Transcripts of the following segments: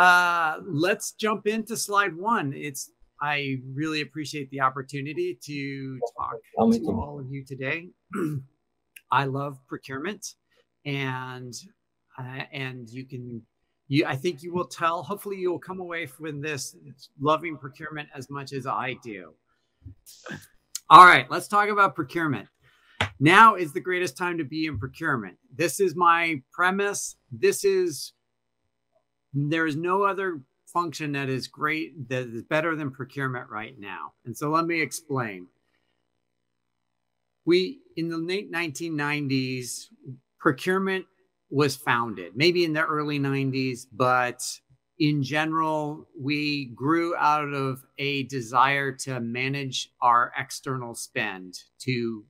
Uh, let's jump into slide one. It's I really appreciate the opportunity to talk to all of you today. I love procurement, and uh, and you can you I think you will tell. Hopefully, you will come away from this loving procurement as much as I do. All right, let's talk about procurement. Now is the greatest time to be in procurement. This is my premise. This is there is no other function that is great that is better than procurement right now. And so let me explain. We in the late 1990s procurement was founded, maybe in the early 90s, but in general, we grew out of a desire to manage our external spend, to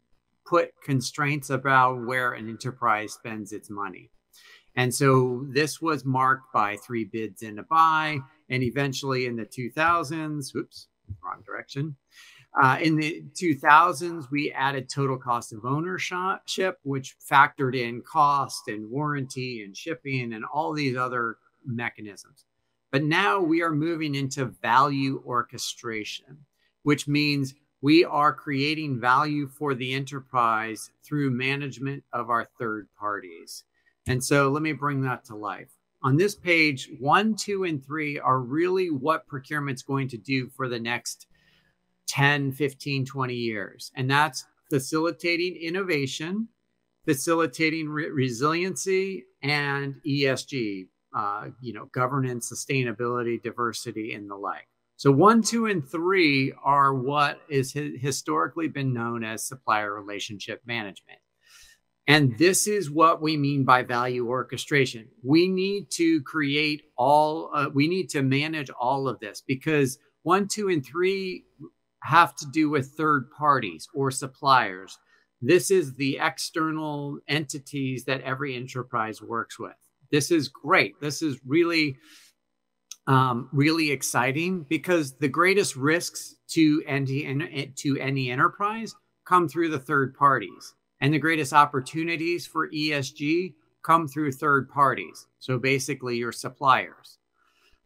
put constraints about where an enterprise spends its money. And so this was marked by three bids and a buy. And eventually in the 2000s, oops, wrong direction. Uh, in the 2000s, we added total cost of ownership, which factored in cost and warranty and shipping and all these other mechanisms. But now we are moving into value orchestration, which means we are creating value for the enterprise through management of our third parties. And so let me bring that to life. On this page, one, two, and three are really what procurement's going to do for the next 10, 15, 20 years. And that's facilitating innovation, facilitating re- resiliency, and ESG, uh, you know, governance, sustainability, diversity, and the like. So one, two, and three are what is hi- historically been known as supplier relationship management. And this is what we mean by value orchestration. We need to create all, uh, we need to manage all of this because one, two, and three have to do with third parties or suppliers. This is the external entities that every enterprise works with. This is great. This is really, um, really exciting because the greatest risks to any, to any enterprise come through the third parties, and the greatest opportunities for ESG come through third parties. So basically, your suppliers.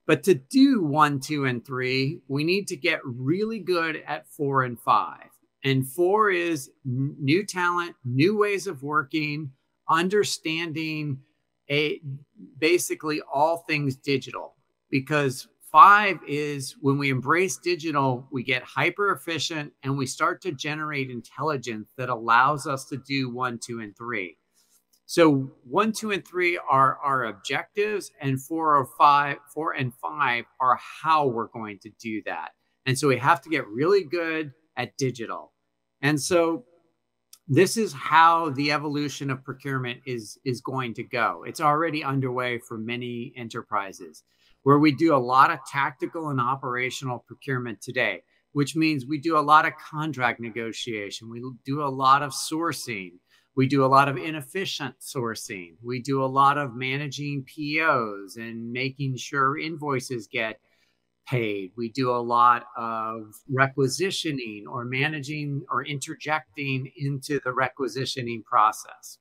But to do one, two, and three, we need to get really good at four and five. And four is new talent, new ways of working, understanding a basically all things digital. Because five is when we embrace digital, we get hyper efficient and we start to generate intelligence that allows us to do one, two, and three. So one, two, and three are our objectives, and four or five, four and five are how we're going to do that. And so we have to get really good at digital. And so this is how the evolution of procurement is is going to go. It's already underway for many enterprises where we do a lot of tactical and operational procurement today, which means we do a lot of contract negotiation, we do a lot of sourcing, we do a lot of inefficient sourcing. We do a lot of managing POs and making sure invoices get paid. We do a lot of requisitioning or managing or interjecting into the requisitioning process.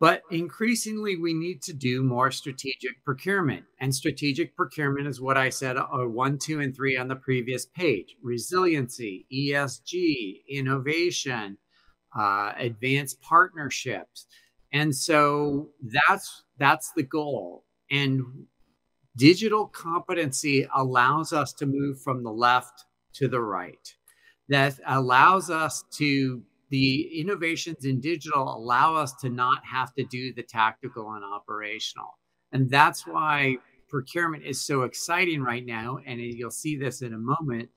But increasingly, we need to do more strategic procurement. And strategic procurement is what I said are one, two, and three on the previous page resiliency, ESG, innovation, uh, advanced partnerships. And so that's that's the goal. And digital competency allows us to move from the left to the right. That allows us to the innovations in digital allow us to not have to do the tactical and operational. And that's why procurement is so exciting right now. And you'll see this in a moment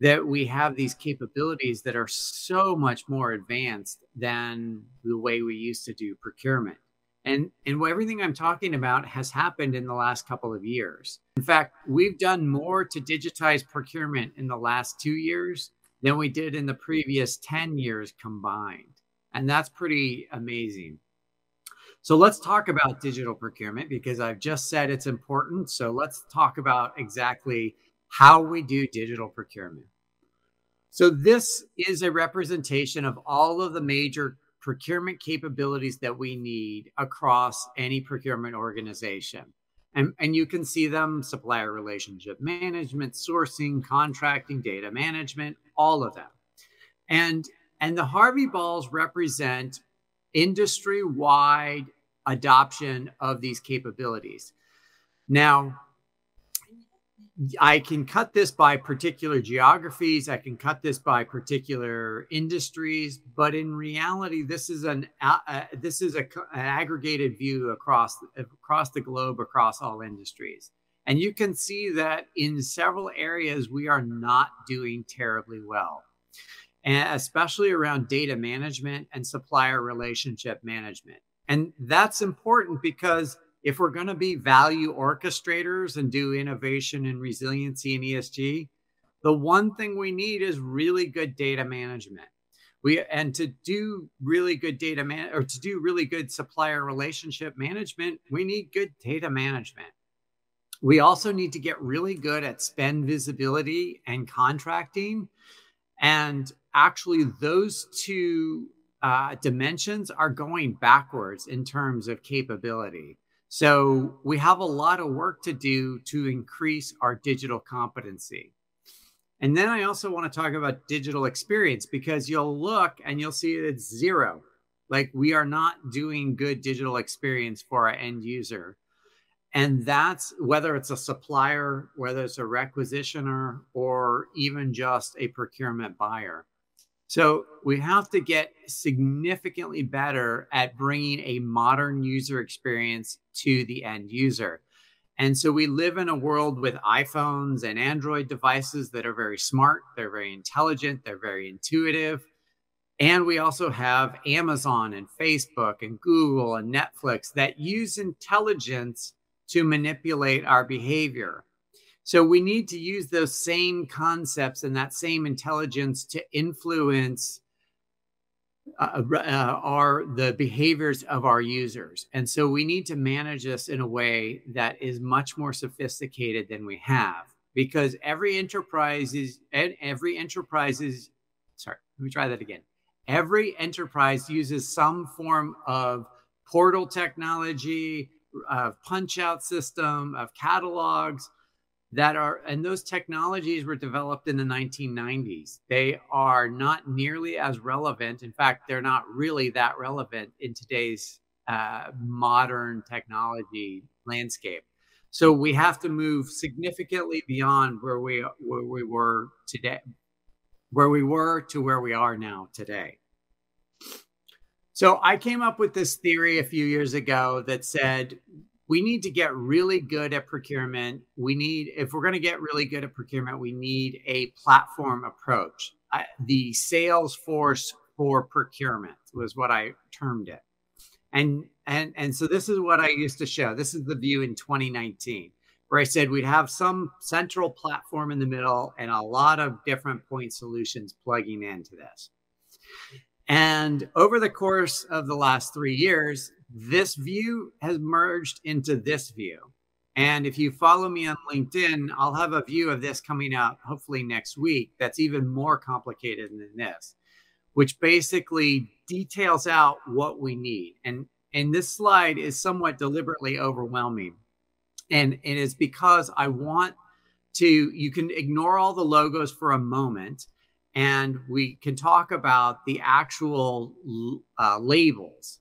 that we have these capabilities that are so much more advanced than the way we used to do procurement. And, and everything I'm talking about has happened in the last couple of years. In fact, we've done more to digitize procurement in the last two years than we did in the mm. previous 10 years combined. And that's pretty amazing. So let's talk about digital procurement because I've just said it's important. So let's talk about exactly how we do digital procurement. So this is a representation of all of the major procurement capabilities that we need across any procurement organization. And, and you can see them supplier relationship management, sourcing, contracting, data management, all of them. And, and the Harvey balls represent industry wide adoption of these capabilities. Now, I can cut this by particular geographies. I can cut this by particular industries, but in reality, this is an uh, this is a, an aggregated view across across the globe, across all industries, and you can see that in several areas we are not doing terribly well, and especially around data management and supplier relationship management, and that's important because if we're going to be value orchestrators and do innovation and resiliency and ESG, the one thing we need is really good data management. We and to do really good data man or to do really good supplier relationship management, we need good data management. We also need to get really good at spend visibility and contracting. And actually, those two uh, dimensions are going backwards in terms of capability. So we have a lot of work to do to increase our digital competency. And then I also want to talk about digital experience because you'll look and you'll see it's zero. Like we are not doing good digital experience for our end user. And that's whether it's a supplier, whether it's a requisitioner, or even just a procurement buyer. So we have to get significantly better at bringing a modern user experience to the end user. And so we live in a world with iPhones and Android devices that are very smart, they're very intelligent, they're very intuitive. And we also have Amazon and Facebook and Google and Netflix that use intelligence to manipulate our behavior. So we need to use those same concepts and that same intelligence to influence uh, uh, our the behaviors of our users. And so we need to manage this in a way that is much more sophisticated than we have because every enterprise is and every enterprise is sorry, let me try that again. Every enterprise uses some form of portal technology, of punch out system, of catalogs, that are and those technologies were developed in the 1990s they are not nearly as relevant. In fact they're not really that relevant in today's uh, modern technology landscape. So we have to move significantly beyond where we where we were today where we were to where we are now today. So i came up with this theory a few years ago that said we need to get really good at procurement. We need, if we're going to get really good at procurement, we need a platform approach. I, the Salesforce for procurement was what I termed it. And and and so this is what I used to show. This is the view in 2019, where I said we'd have some central platform in the middle and a lot of different point solutions plugging into this. And over the course of the last three years, this view has merged into this view. And if you follow me on LinkedIn, I'll have a view of this coming out hopefully next week that's even more complicated than this, which basically details out what we need. And and this slide is somewhat deliberately overwhelming. And it is because I want to, you can ignore all the logos for a moment and we can talk about the actual uh, labels.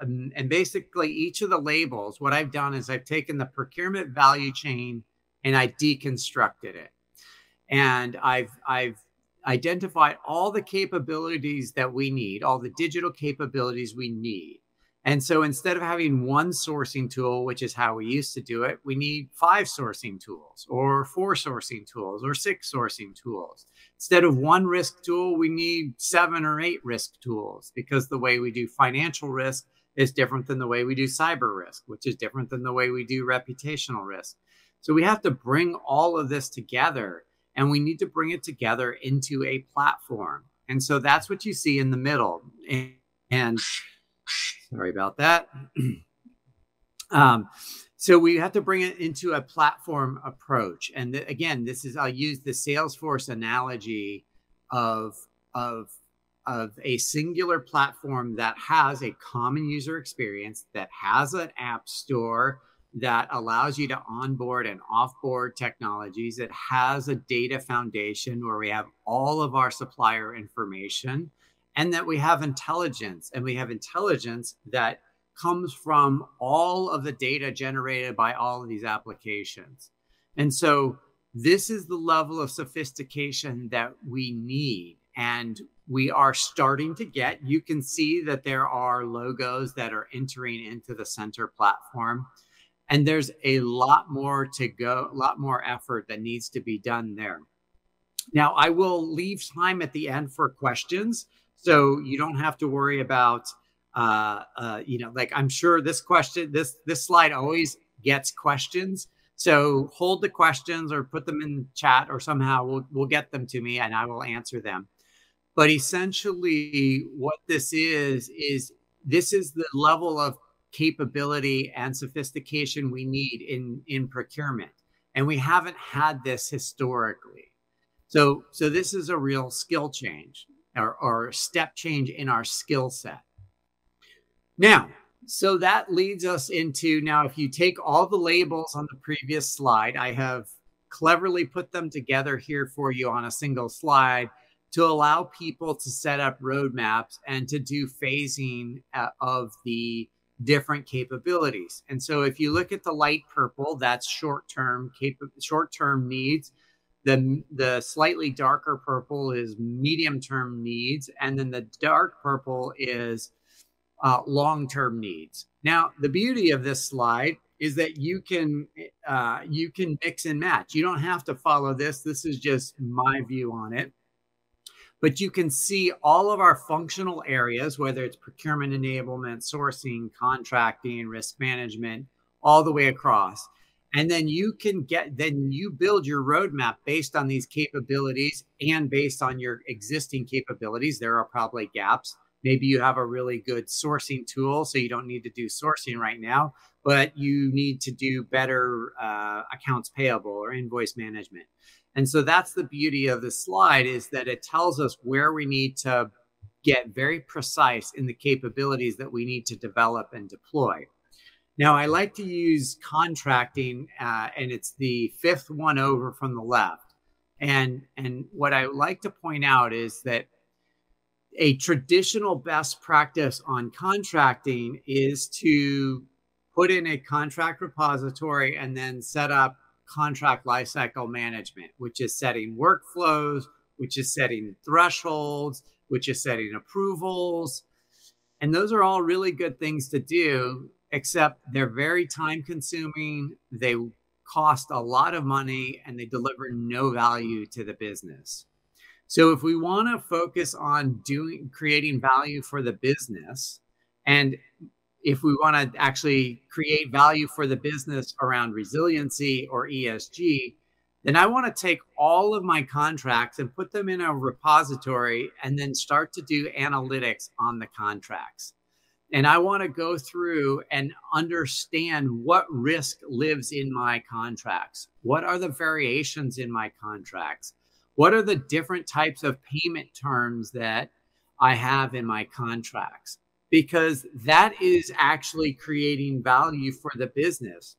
And basically each of the labels what i've done is i've taken the procurement value chain and i deconstructed it. And i've i've identified all the capabilities that we need all the digital capabilities we need and so instead of having one sourcing tool, which is how we used to do it, we need five sourcing tools or four sourcing tools or six sourcing tools. Instead of one risk tool, we need seven or eight risk tools because the way we do financial risk is different than the way we do cyber risk, which is different than the way we do reputational risk. So we have to bring all of this together and we need to bring it together into a platform. And so that's what you see in the middle. And, and Sorry about that. um, so we have to bring it into a platform approach. And th- again, this is I'll use the Salesforce analogy of of of a singular platform that has a common user experience, that has an app store, that allows you to onboard and offboard technologies. It has a data foundation where we have all of our supplier information and that we have intelligence. And we have intelligence that comes from all of the data generated by all of these applications. And so this is the level of sophistication that we need. And we are starting to get. You can see that there are logos that are entering into the center platform. And there's a lot more to go, a lot more effort that needs to be done there. Now, I will leave time at the end for questions. So you don't have to worry about, uh, uh, you know, like I'm sure this question, this this slide always gets questions. So hold the questions or put them in chat or somehow we'll, we'll get them to me and I will answer them. But essentially, what this is, is this is the level of capability and sophistication we need in, in procurement. And we haven't had this historically. So, so this is a real skill change or, or step change in our skill set. Now, so that leads us into now, if you take all the labels on the previous slide, I have cleverly put them together here for you on a single slide to allow people to set up roadmaps and to do phasing uh, of the different capabilities. And so if you look at the light purple, that's short-term cap- short-term needs. The, the slightly darker purple is medium-term needs, and then the dark purple is uh, long-term needs. Now, the beauty of this slide is that you can uh, you can mix and match. You don't have to follow this. This is just my view on it but you can see all of our functional areas, whether it's procurement enablement, sourcing, contracting, risk management, all the way across. And then you can get, then you build your roadmap based on these capabilities and based on your existing capabilities. There are probably gaps. Maybe you have a really good sourcing tool, so you don't need to do sourcing right now, but you need to do better uh, accounts payable or invoice management. And so that's the beauty of the slide is that it tells us where we need to get very precise in the capabilities that we need to develop and deploy. Now, I like to use contracting, uh, and it's the fifth one over from the left. And, and what I like to point out is that a traditional best practice on contracting is to put in a contract repository and then set up contract lifecycle management, which is setting workflows, which is setting thresholds, which is setting approvals. And those are all really good things to do, except they're very time consuming. They cost a lot of money and they deliver no value to the business. So if we want to focus on doing creating value for the business and if we want to actually create value for the business around resiliency or ESG, then I want to take all of my contracts and put them in a repository and then start to do analytics on the contracts. And I want to go through and understand what risk lives in my contracts. What are the variations in my contracts? What are the different types of payment terms that I have in my contracts? because that is actually creating value for the business.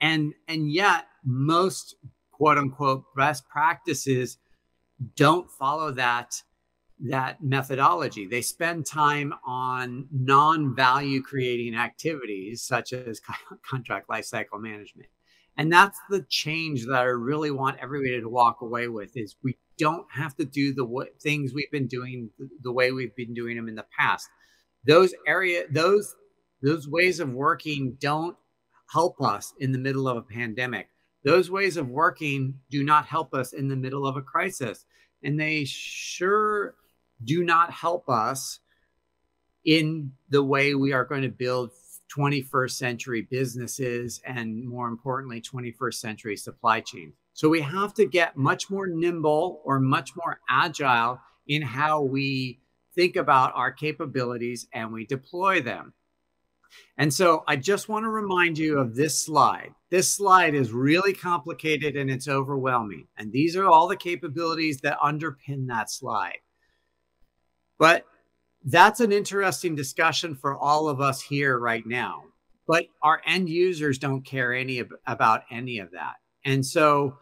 And and yet most quote unquote best practices don't follow that that methodology. They spend time on non-value creating activities such as contract lifecycle management. And that's the change that I really want everybody to walk away with is we don't have to do the w- things we've been doing the way we've been doing them in the past those area those those ways of working don't help us in the middle of a pandemic those ways of working do not help us in the middle of a crisis and they sure do not help us in the way we are going to build 21st century businesses and more importantly 21st century supply chains so we have to get much more nimble or much more agile in how we think about our capabilities and we deploy them. And so I just want to remind you of this slide. This slide is really complicated and it's overwhelming. And these are all the capabilities that underpin that slide. But that's an interesting discussion for all of us here right now. but our end users don't care any about any of that. And so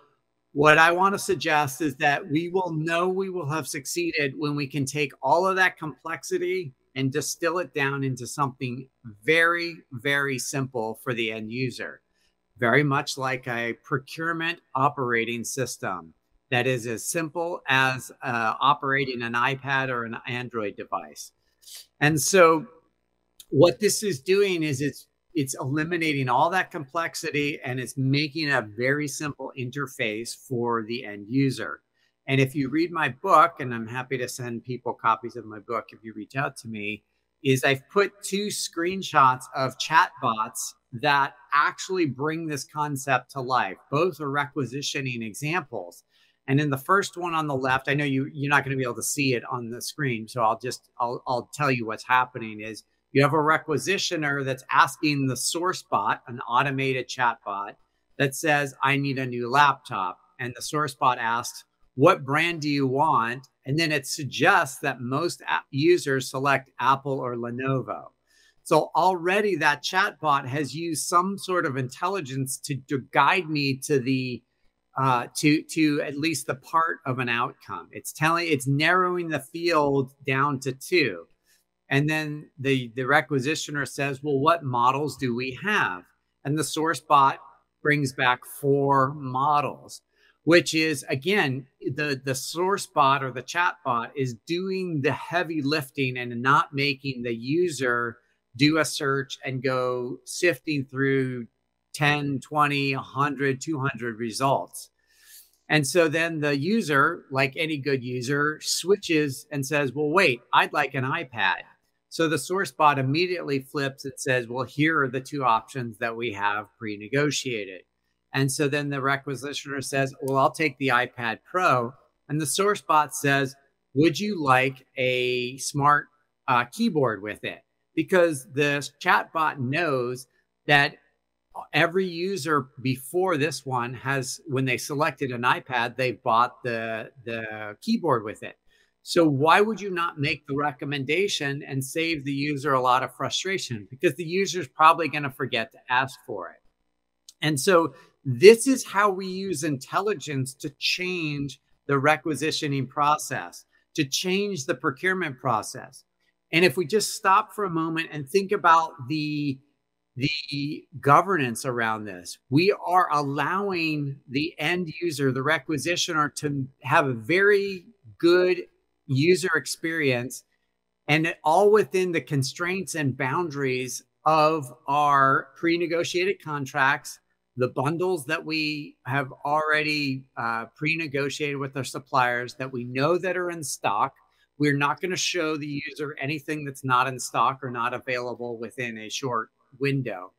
what I want to suggest is that we will know we will have succeeded when we can take all of that complexity and distill it down into something very, very simple for the end user. Very much like a procurement operating system that is as simple as uh, operating an iPad or an Android device. And so, what this is doing is it's it's eliminating all that complexity and it's making a very simple interface for the end user. And if you read my book, and I'm happy to send people copies of my book if you reach out to me, is I've put two screenshots of chatbots that actually bring this concept to life. Both are requisitioning examples. And in the first one on the left, I know you you're not going to be able to see it on the screen, so I'll just I'll I'll tell you what's happening is you have a requisitioner that's asking the source bot, an automated chat bot, that says, I need a new laptop. And the source bot asks, What brand do you want? And then it suggests that most users select Apple or Lenovo. So already that chat bot has used some sort of intelligence to, to guide me to the uh, to to at least the part of an outcome. It's telling it's narrowing the field down to two. And then the, the requisitioner says, well, what models do we have? And the source bot brings back four models, which is again, the, the source bot or the chat bot is doing the heavy lifting and not making the user do a search and go sifting through 10, 20, 100, 200 results. And so then the user, like any good user, switches and says, Well, wait, I'd like an iPad. So the source bot immediately flips and says, well, here are the two options that we have pre negotiated. And so then the requisitioner says, well, I'll take the iPad Pro. And the source bot says, would you like a smart uh, keyboard with it? Because the chat bot knows that every user before this one has, when they selected an iPad, they bought the, the keyboard with it. So why would you not make the recommendation and save the user a lot of frustration? Because the user is probably going to forget to ask for it. And so this is how we use intelligence to change the requisitioning process, to change the procurement process. And if we just stop for a moment and think about the the governance around this. We are allowing the end user, the requisitioner, to have a very good user experience and all within the constraints and boundaries of our pre-negotiated contracts the bundles that we have already uh, pre-negotiated with our suppliers that we know that are in stock we're not going to show the user anything that's not in stock or not available within a short window.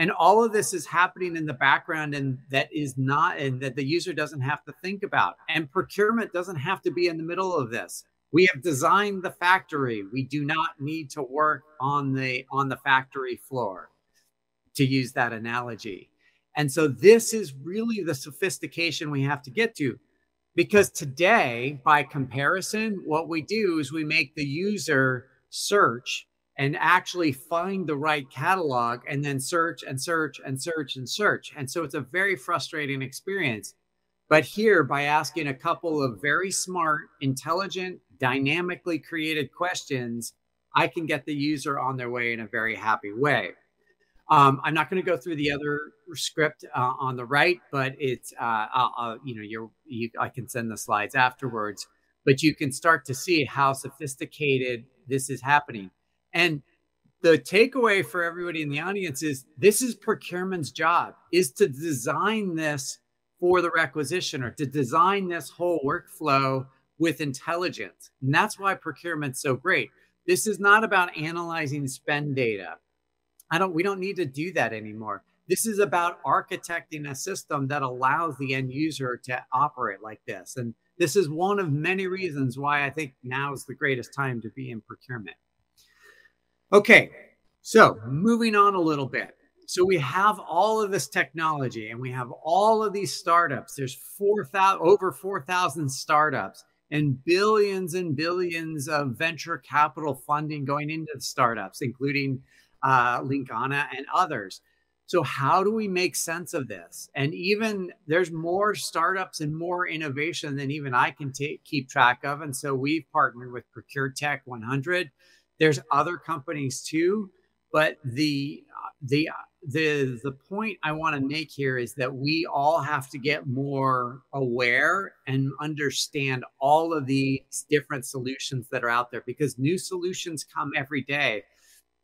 And all of this is happening in the background and that is not and that the user doesn't have to think about. And procurement doesn't have to be in the middle of this. We have designed the factory. We do not need to work on the on the factory floor to use that analogy. And so this is really the sophistication we have to get to. Because today by comparison what we do is we make the user search and actually find the right catalog and then search and search and search and search. And so it's a very frustrating experience. But here, by asking a couple of very smart, intelligent, dynamically created questions, I can get the user on their way in a very happy way. Um, I'm not going to go through the other script uh, on the right, but it's uh, I'll, I'll, you know you're, you, I can send the slides afterwards. But you can start to see how sophisticated this is happening. And the takeaway for everybody in the audience is this is procurement's job is to design this for the requisitioner, to design this whole workflow with intelligence. And that's why procurement's so great. This is not about analyzing spend data. I don't we don't need to do that anymore. This is about architecting a system that allows the end user to operate like this. And this is one of many reasons why I think now is the greatest time to be in procurement. Okay, so moving on a little bit. So we have all of this technology and we have all of these startups. There's 4,000 over 4,000 startups and billions and billions of venture capital funding going into the startups, including uh, Linkana, and others. So, how do we make sense of this? And even there's more startups and more innovation than even I can take, keep track of. And so, we've partnered with Procure Tech 100. There's other companies too, but the the the the point I want to make here is that we all have to get more aware and understand all of these different solutions that are out there because new solutions come every day.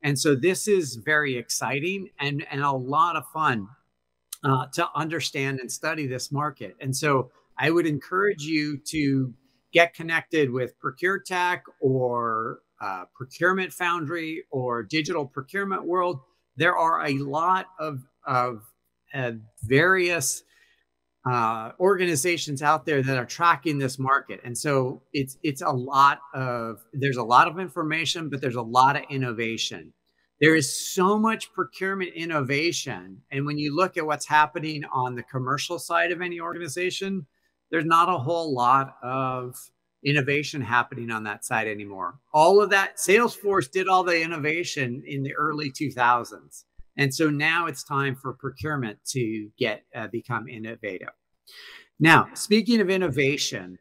And so this is very exciting and, and a lot of fun uh, to understand and study this market. And so I would encourage you to get connected with ProcureTech or uh, Procurement Foundry or Digital Procurement World there are a lot of, of uh, various uh, organizations out there that are tracking this market, and so it's it's a lot of there's a lot of information, but there's a lot of innovation. There is so much procurement innovation, and when you look at what's happening on the commercial side of any organization, there's not a whole lot of innovation happening on that side anymore. All of that, Salesforce did all the innovation in the early 2000s. And so now it's time for procurement to get uh, become innovative. Now, speaking of innovation,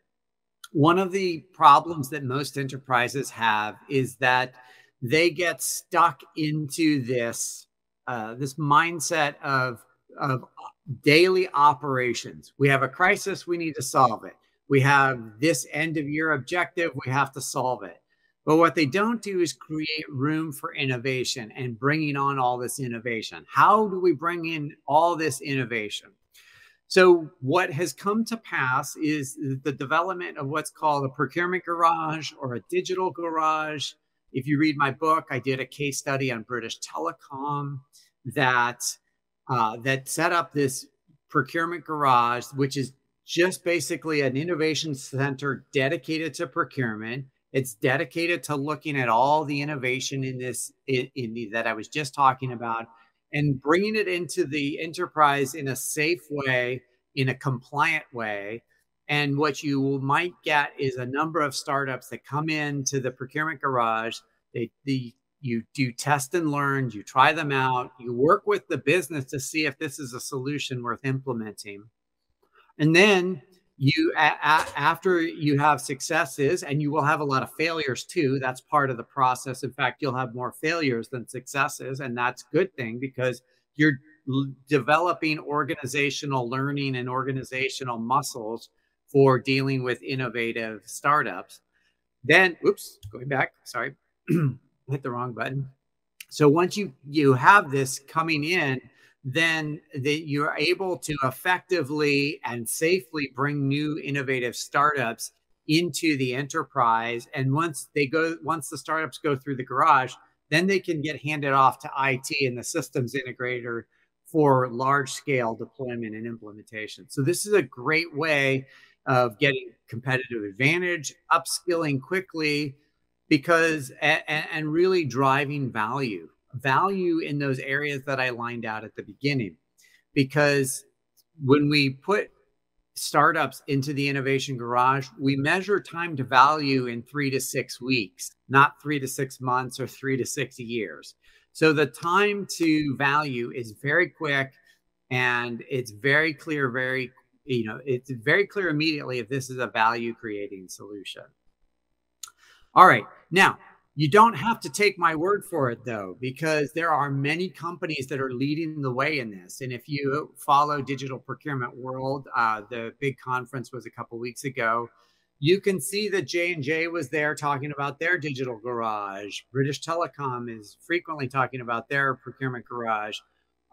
one of the problems that most enterprises have is that they get stuck into this uh, this mindset of of daily operations. We have a crisis, we need to solve it we have this end of year objective, we have to solve it. But what they don't do is create room for innovation and bringing on all this innovation. How do we bring in all this innovation? So, what has come to pass is the development of what's called a procurement garage or a digital garage. If you read my book, I did a case study on British Telecom that uh, that set up this procurement garage, which is just basically an innovation center dedicated to procurement. It's dedicated to looking at all the innovation in this in, in the, that I was just talking about and bringing it into the enterprise in a safe way, in a compliant way. And what you might get is a number of startups that come into the procurement garage. They, the you do test and learn, you try them out, you work with the business to see if this is a solution worth implementing. And then you a, a, after you have successes and you will have a lot of failures too that's part of the process. In fact you'll have more failures than successes and that's good thing because you're developing organizational learning and organizational muscles for dealing with innovative startups. Then oops going back sorry hit the wrong button. So once you you have this coming in then that you're able to effectively and safely bring new innovative startups into the enterprise and once they go once the startups go through the garage then they can get handed off to IT and the systems integrator for large scale deployment and implementation. So this is a great way of getting competitive advantage, upskilling quickly because and, and really driving value value in those areas that I lined out at the beginning. Because when we put startups into the innovation garage, we measure time to value in three to six weeks, not three to six months or three to six years. So the time to value is very quick and it's very clear, very, you know, it's very clear immediately if this is a value creating solution. All right. Now, you don't have to take my word for it, though, because there are many companies that are leading the way in this. And if you follow Digital Procurement World, uh, the big conference was a couple weeks ago. You can see that J and J was there talking about their digital garage. British Telecom is frequently talking about their procurement garage.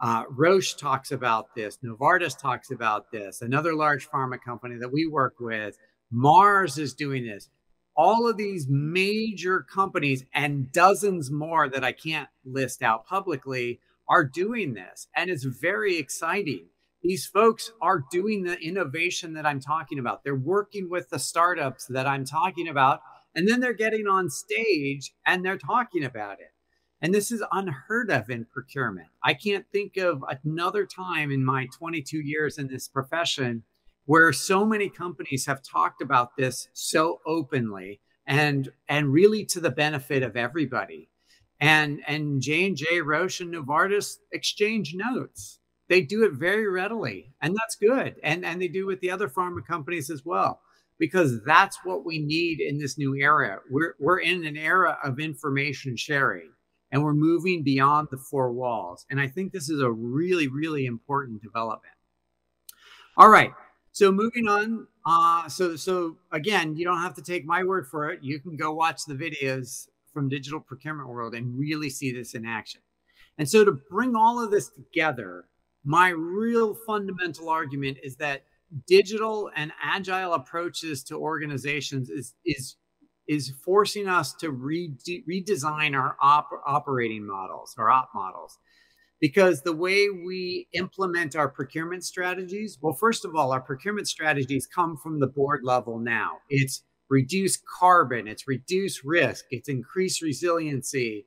Uh, Roche talks about this. Novartis talks about this. Another large pharma company that we work with. Mars is doing this all of these major companies and dozens more that I can't list out publicly are doing this. And it's very exciting. These folks are doing the innovation that I'm talking about. They're working with the startups that I'm talking about. And then they're getting on stage and they're talking about it. And this is unheard of in procurement. I can't think of another time in my 22 years in this profession where so many companies have talked about this so openly and and really to the benefit of everybody and and J and J, Roche, and Novartis exchange notes. They do it very readily, and that's good. And and they do with the other pharma companies as well, because that's what we need in this new era. We're we're in an era of information sharing, and we're moving beyond the four walls. And I think this is a really really important development. All right. So moving on, uh, so so again, you don't have to take my word for it. You can go watch the videos from Digital Procurement World and really see this in action. And so to bring all of this together, my real fundamental argument is that digital and agile approaches to organizations is is is forcing us to rede- redesign our op- operating models, our op models because the way we implement our procurement strategies, well, first of all, our procurement strategies come from the board level now. It's reduce carbon, it's reduce risk, it's increase resiliency,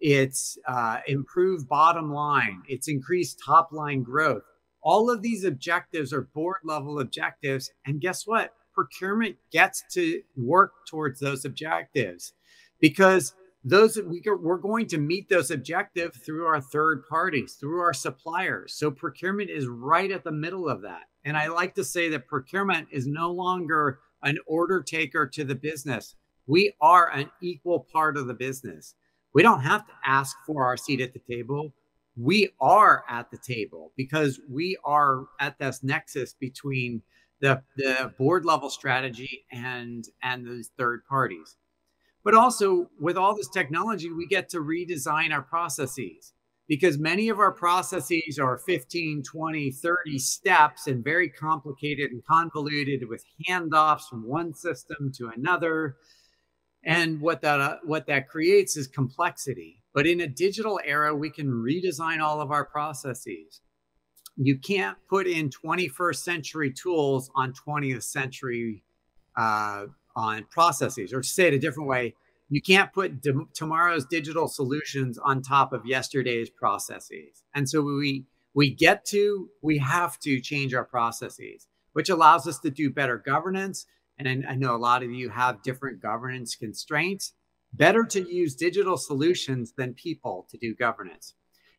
it's uh, improve bottom line, it's increase top line growth. All of these objectives are board level objectives. And guess what? Procurement gets to work towards those objectives because those we are, we're going to meet those objectives through our third parties through our suppliers. So procurement is right at the middle of that. And i like to say that procurement is no longer an order taker to the business. We are an equal part of the business. We don't have to ask for our seat at the table. We are at the table because we are at this nexus between the, the board level strategy and and those third parties but also, with all this technology, we get to redesign our processes because many of our processes are 15, 20, 30 steps and very complicated and convoluted with handoffs from one system to another. And what that uh, what that creates is complexity. But in a digital era, we can redesign all of our processes. You can't put in 21st century tools on 20th century uh, on processes, or to say it a different way, you can't put tomorrow's digital solutions on top of yesterday's processes. And so we we get to we have to change our processes, which allows us to do better governance. And I, I know a lot of you have different governance constraints. Better to use digital solutions than people to do governance.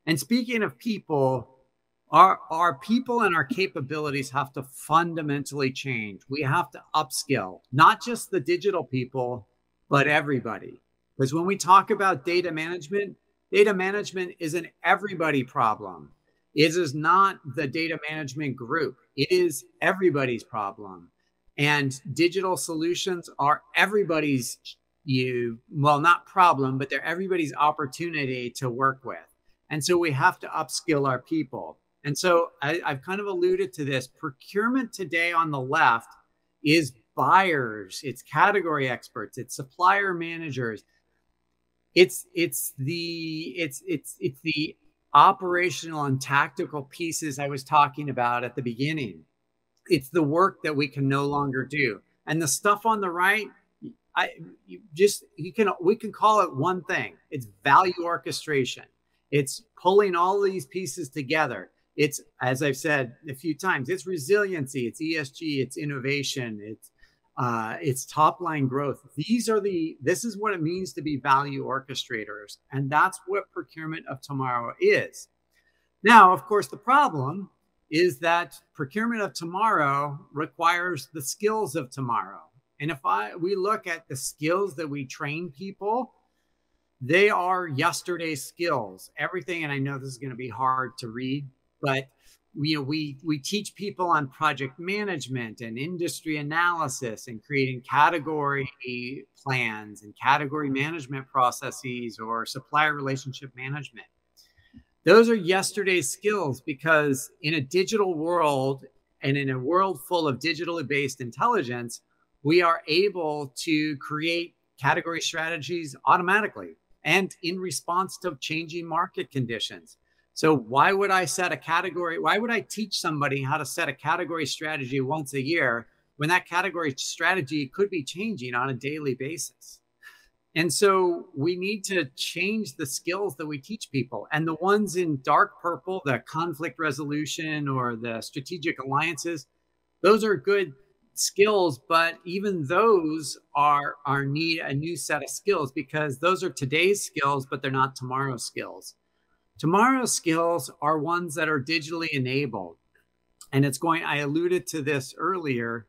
And speaking of people, our, our people and our capabilities have to fundamentally change. We have to upskill, not just the digital people, but everybody. Because when we talk about data management, data management is an everybody problem. It is not the data management group, it is everybody's problem. And digital solutions are everybody's you well not problem but they're everybody's opportunity to work with and so we have to upskill our people and so I, have kind of alluded to this. Procurement today on the left is buyers, it's category experts, it's supplier managers. It's it's the it's it's it's the operational and tactical pieces I was talking about at the beginning. It's the work that we can no longer do. And the stuff on the right, I you just you can we can call it one thing. It's value orchestration. It's pulling all these pieces together it's as I've said a few times, it's resiliency, it's ESG, it's innovation, it's uh, it's top line growth. These are the this is what it means to be value orchestrators, and that's what procurement of tomorrow is. Now, of course, the problem is that procurement of tomorrow requires the skills of tomorrow. And if I we look at the skills that we train people, they are yesterday's skills. Everything, and I know this is going to be hard to read but you know we we teach people on project management and industry analysis and creating category plans and category management processes or supplier relationship management. Those are yesterday's skills because in a digital world and in a world full of digitally based intelligence we are able to create category strategies automatically and in response to changing market conditions so why would I set a category? Why would I teach somebody how to set a category strategy once a year when that category strategy could be changing on a daily basis? And so we need to change the skills that we teach people. And the ones in dark purple, the conflict resolution or the strategic alliances, those are good skills, but even those are are need a new set of skills because those are today's skills, but they're not tomorrow's skills. Tomorrow's skills are ones that are digitally enabled. And it's going, I alluded to this earlier.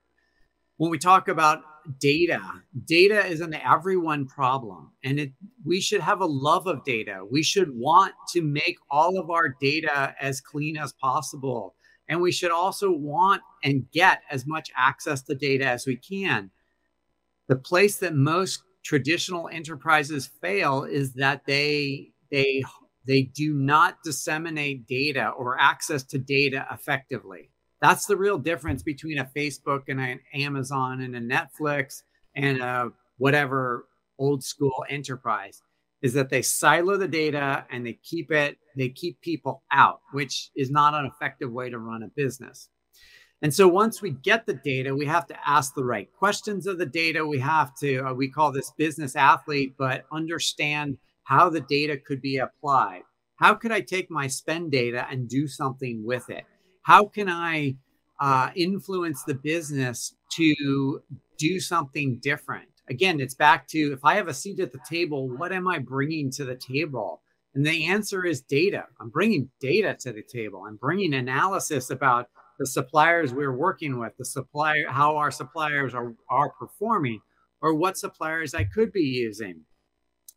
When we talk about data, data is an everyone problem. And it, we should have a love of data. We should want to make all of our data as clean as possible and we should also want and get as much access to data as we can. The place that most traditional enterprises fail is that they they they do not disseminate data or access to data effectively. That's the real difference between a Facebook and an Amazon and a Netflix and a whatever old school enterprise is that they silo the data and they keep it, they keep people out, which is not an effective way to run a business. And so once we get the data, we have to ask the right questions of the data. We have to, uh, we call this business athlete, but understand how the data could be applied. How could I take my spend data and do something with it? How can I uh, influence the business to do something different? again, it's back to if I have a seat at the table, what am I bringing to the table? And the answer is data. I'm bringing data to the table. I'm bringing analysis about the suppliers we're working with, the supplier, how our suppliers are, are performing, or what suppliers I could be using.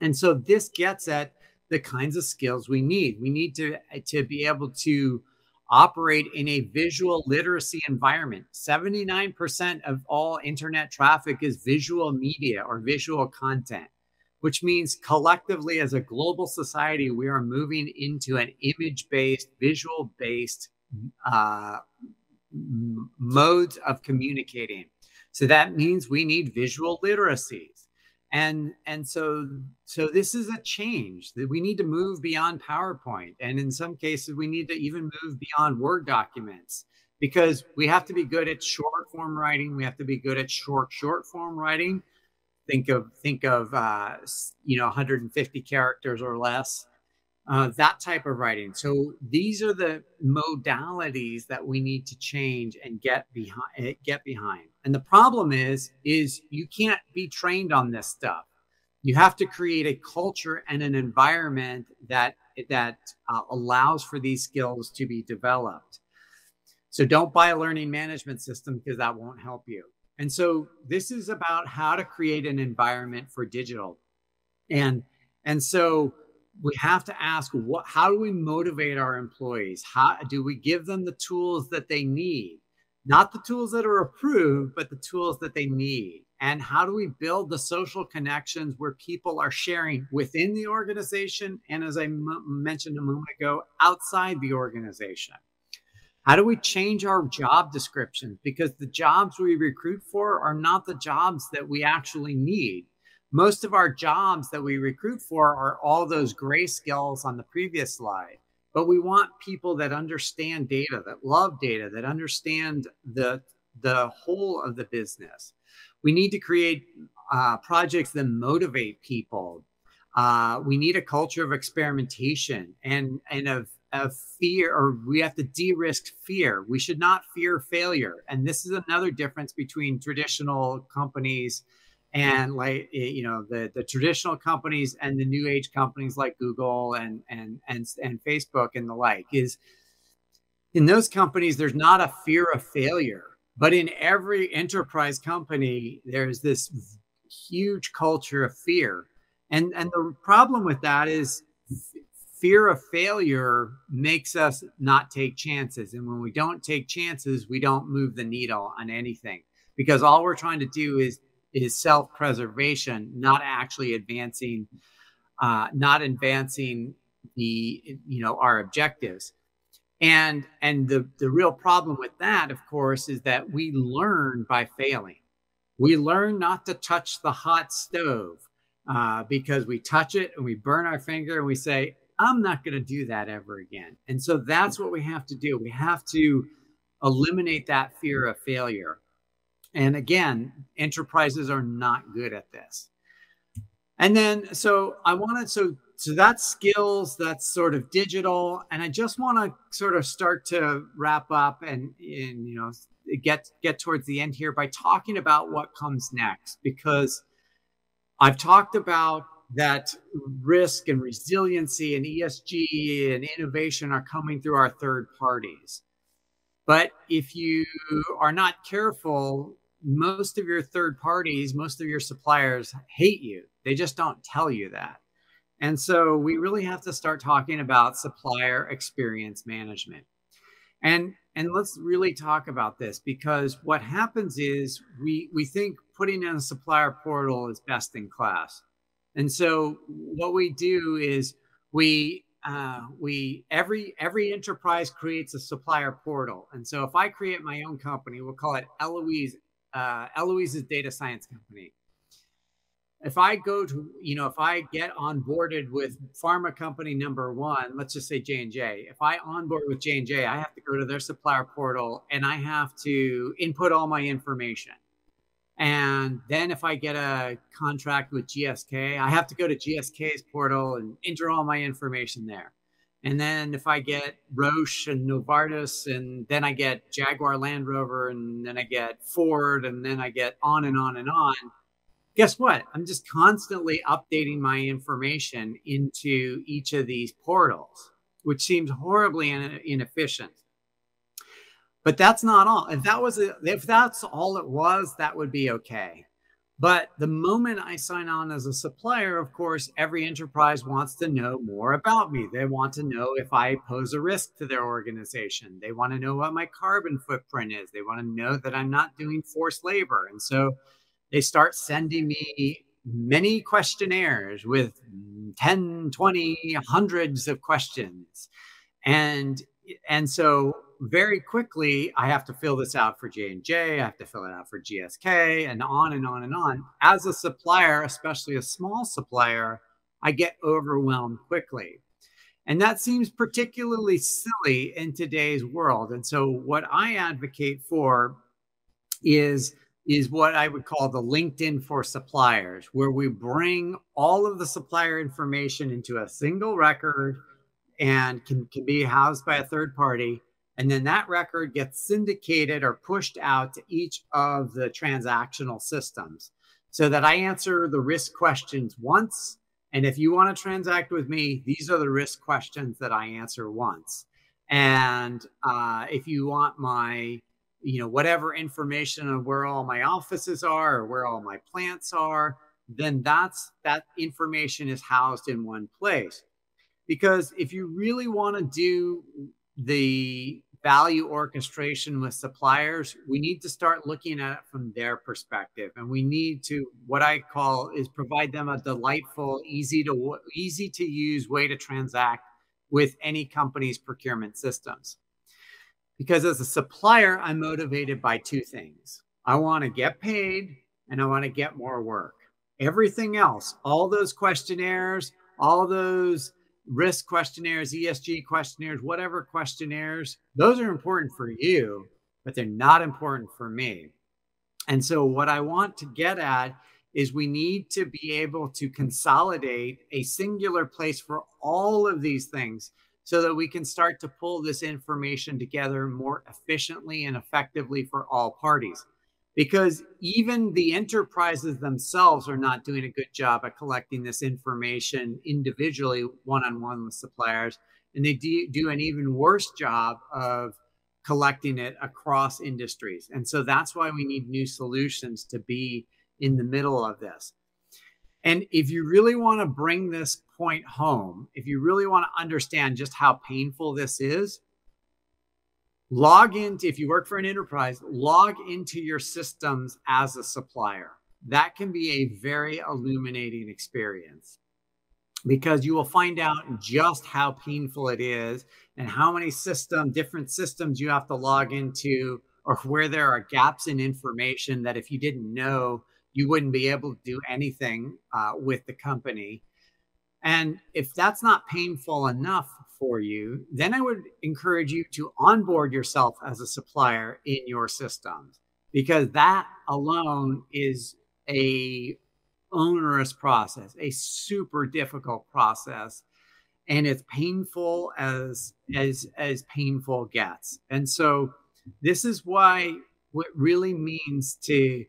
And so this gets at the kinds of skills we need. We need to, to be able to operate in a visual literacy environment. 79% of all internet traffic is visual media or visual content, which means collectively as a global society, we are moving into an image based, visual based uh, modes of communicating. So that means we need visual literacies and and so so this is a change that we need to move beyond powerpoint and in some cases we need to even move beyond word documents because we have to be good at short form writing we have to be good at short short form writing think of think of uh, you know 150 characters or less uh, that type of writing. So these are the modalities that we need to change and get behind. Eh, get behind. And the problem is, is you can't be trained on this stuff. You have to create a culture and an environment that that uh, allows for these skills to be developed. So don't buy a learning management system because that won't help you. And so this is about how to create an environment for digital. And and so we have to ask what how do we motivate our employees how do we give them the tools that they need not the tools that are approved but the tools that they need. And how do we build the social connections where people are sharing within the organization and as I m- mentioned a moment ago outside the organization? How do we change our job descriptions? Because the jobs we recruit for are not the jobs that we actually need. Most of our jobs that we recruit for are all those gray skills on the previous slide but we want people that understand data that love data that understand the the whole of the business. We need to create uh, projects that motivate people. Uh, we need a culture of experimentation and and of of fear or we have to de-risk fear. We should not fear failure. And this is another difference between traditional companies and like you know the the traditional companies and the new age companies like Google and and and and Facebook and the like is in those companies there's not a fear of failure but in every enterprise company there's this huge culture of fear. And and the problem with that is fear of failure makes us not take chances and when we don't take chances we don't move the needle on anything because all we're trying to do is is self-preservation, not actually advancing, uh, not advancing the you know our objectives. And and the the real problem with that, of course, is that we learn by failing. We learn not to touch the hot stove uh, because we touch it and we burn our finger and we say, I'm not going to do that ever again. And so that's what we have to do. We have to eliminate that fear of failure. And again, enterprises are not good at this. And then, so I wanted, so, so that's skills, that's sort of digital. And I just want to sort of start to wrap up and, and, you know, get get towards the end here by talking about what comes next because I've talked about that risk and resiliency and ESG and innovation are coming through our third parties. But if you are not careful, most of your third parties, most of your suppliers hate you. They just don't tell you that. And so we really have to start talking about supplier experience management. And and let's really talk about this because what happens is we we think putting in a supplier portal is best in class. And so what we do is we uh, we every every enterprise creates a supplier portal. And so if I create my own company, we'll call it Elouise uh, Elouise's Data Science Company. If I go to, you know, if I get onboarded with pharma company number one, let's just say J and J. If I onboard with J and J, I have to go to their supplier portal and I have to input all my information. And then if I get a contract with GSK, I have to go to GSK's portal and enter all my information there. And then if I get Roche and Novartis, and then I get Jaguar Land Rover, and then I get Ford, and then I get on and on and on, guess what? I'm just constantly updating my information into each of these portals, which seems horribly inefficient. But that's not all. If that was a, if that's all it was, that would be okay. But the moment I sign on as a supplier, of course, every enterprise wants to know more about me. They want to know if I pose a risk to their organization. They want to know what my carbon footprint is. They want to know that I'm not doing forced labor. And so they start sending me many questionnaires with 10, 20, hundreds of questions. And and so very quickly i have to fill this out for j&j i have to fill it out for gsk and on and on and on as a supplier especially a small supplier i get overwhelmed quickly and that seems particularly silly in today's world and so what i advocate for is is what I would call the LinkedIn for suppliers, where we bring all of the supplier information into a single record and can, can be housed by a third party. And then that record gets syndicated or pushed out to each of the transactional systems so that I answer the risk questions once. And if you want to transact with me, these are the risk questions that I answer once. And uh, if you want my, you know, whatever information of where all my offices are or where all my plants are, then that's that information is housed in one place. Because if you really want to do the value orchestration with suppliers, we need to start looking at it from their perspective. And we need to, what I call is provide them a delightful, easy to easy to use way to transact with any company's procurement systems. Because as a supplier, I'm motivated by two things. I want to get paid and I want to get more work. Everything else, all those questionnaires, all those risk questionnaires, ESG questionnaires, whatever questionnaires, those are important for you, but they're not important for me. And so, what I want to get at is we need to be able to consolidate a singular place for all of these things so that we can start to pull this information together more efficiently and effectively for all parties because even the enterprises themselves are not doing a good job at collecting this information individually one-on-one with suppliers and they do, do an even worse job of collecting it across industries. And so that's why we need new solutions to be in the middle of this. And if you really want to bring this point home if you really want to understand just how painful this is log into if you work for an enterprise log into your systems as a supplier. That can be a very illuminating experience because you will find out just how painful it is and how many system different systems you have to log into or where there are gaps in information that if you didn't know you wouldn't be able to do anything uh, with the company. And if that's not painful enough for you, then I would encourage you to onboard yourself as a supplier in your systems because that alone is a onerous process, a super difficult process and it's painful as as as painful gets. And so this is why what really means to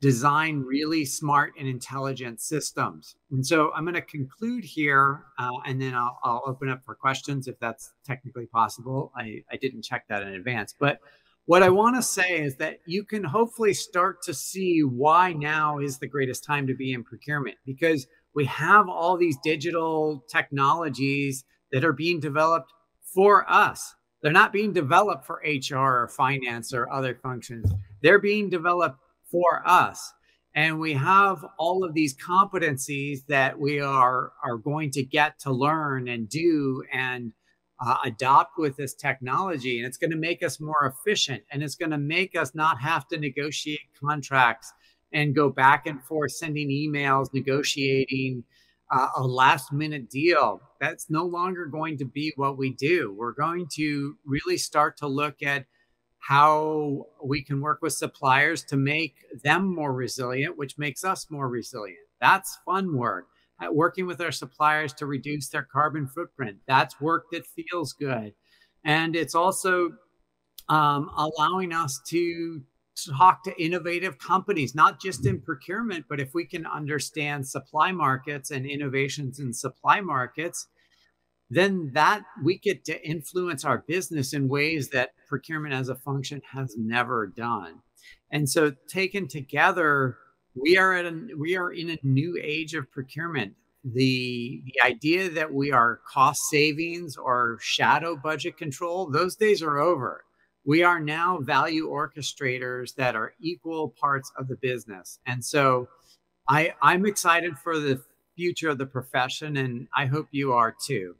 design really smart and intelligent systems. And so I'm going to conclude here uh, and then I'll, I'll, open up for questions if that's technically possible. I, I didn't check that in advance. But what I want to say is that you can hopefully start to see why now is the greatest time to be in procurement because we have all these digital technologies that are being developed for us. They're not being developed for HR or finance or other functions. They're being developed for us. And we have all of these competencies that we are, are going to get to learn and do and uh, adopt with this technology. And it's going to make us more efficient and it's going to make us not have to negotiate contracts and go back and forth sending emails, negotiating uh, a last minute deal. That's no longer going to be what we do. We're going to really start to look at how we can work with suppliers to make them more resilient, which makes us more resilient. That's fun work. Uh, working with our suppliers to reduce their carbon footprint. That's work that feels good. And it's also um, allowing us to talk to innovative companies, not just in procurement, but if we can understand supply markets and innovations in supply markets, then that we get to influence our business in ways that procurement as a function has never done. And so taken together, we are at a we are in a new age of procurement. The the idea that we are cost savings or shadow budget control, those days are over. We are now value orchestrators that are equal parts of the business. And so I I'm excited for the future of the profession and I hope you are too.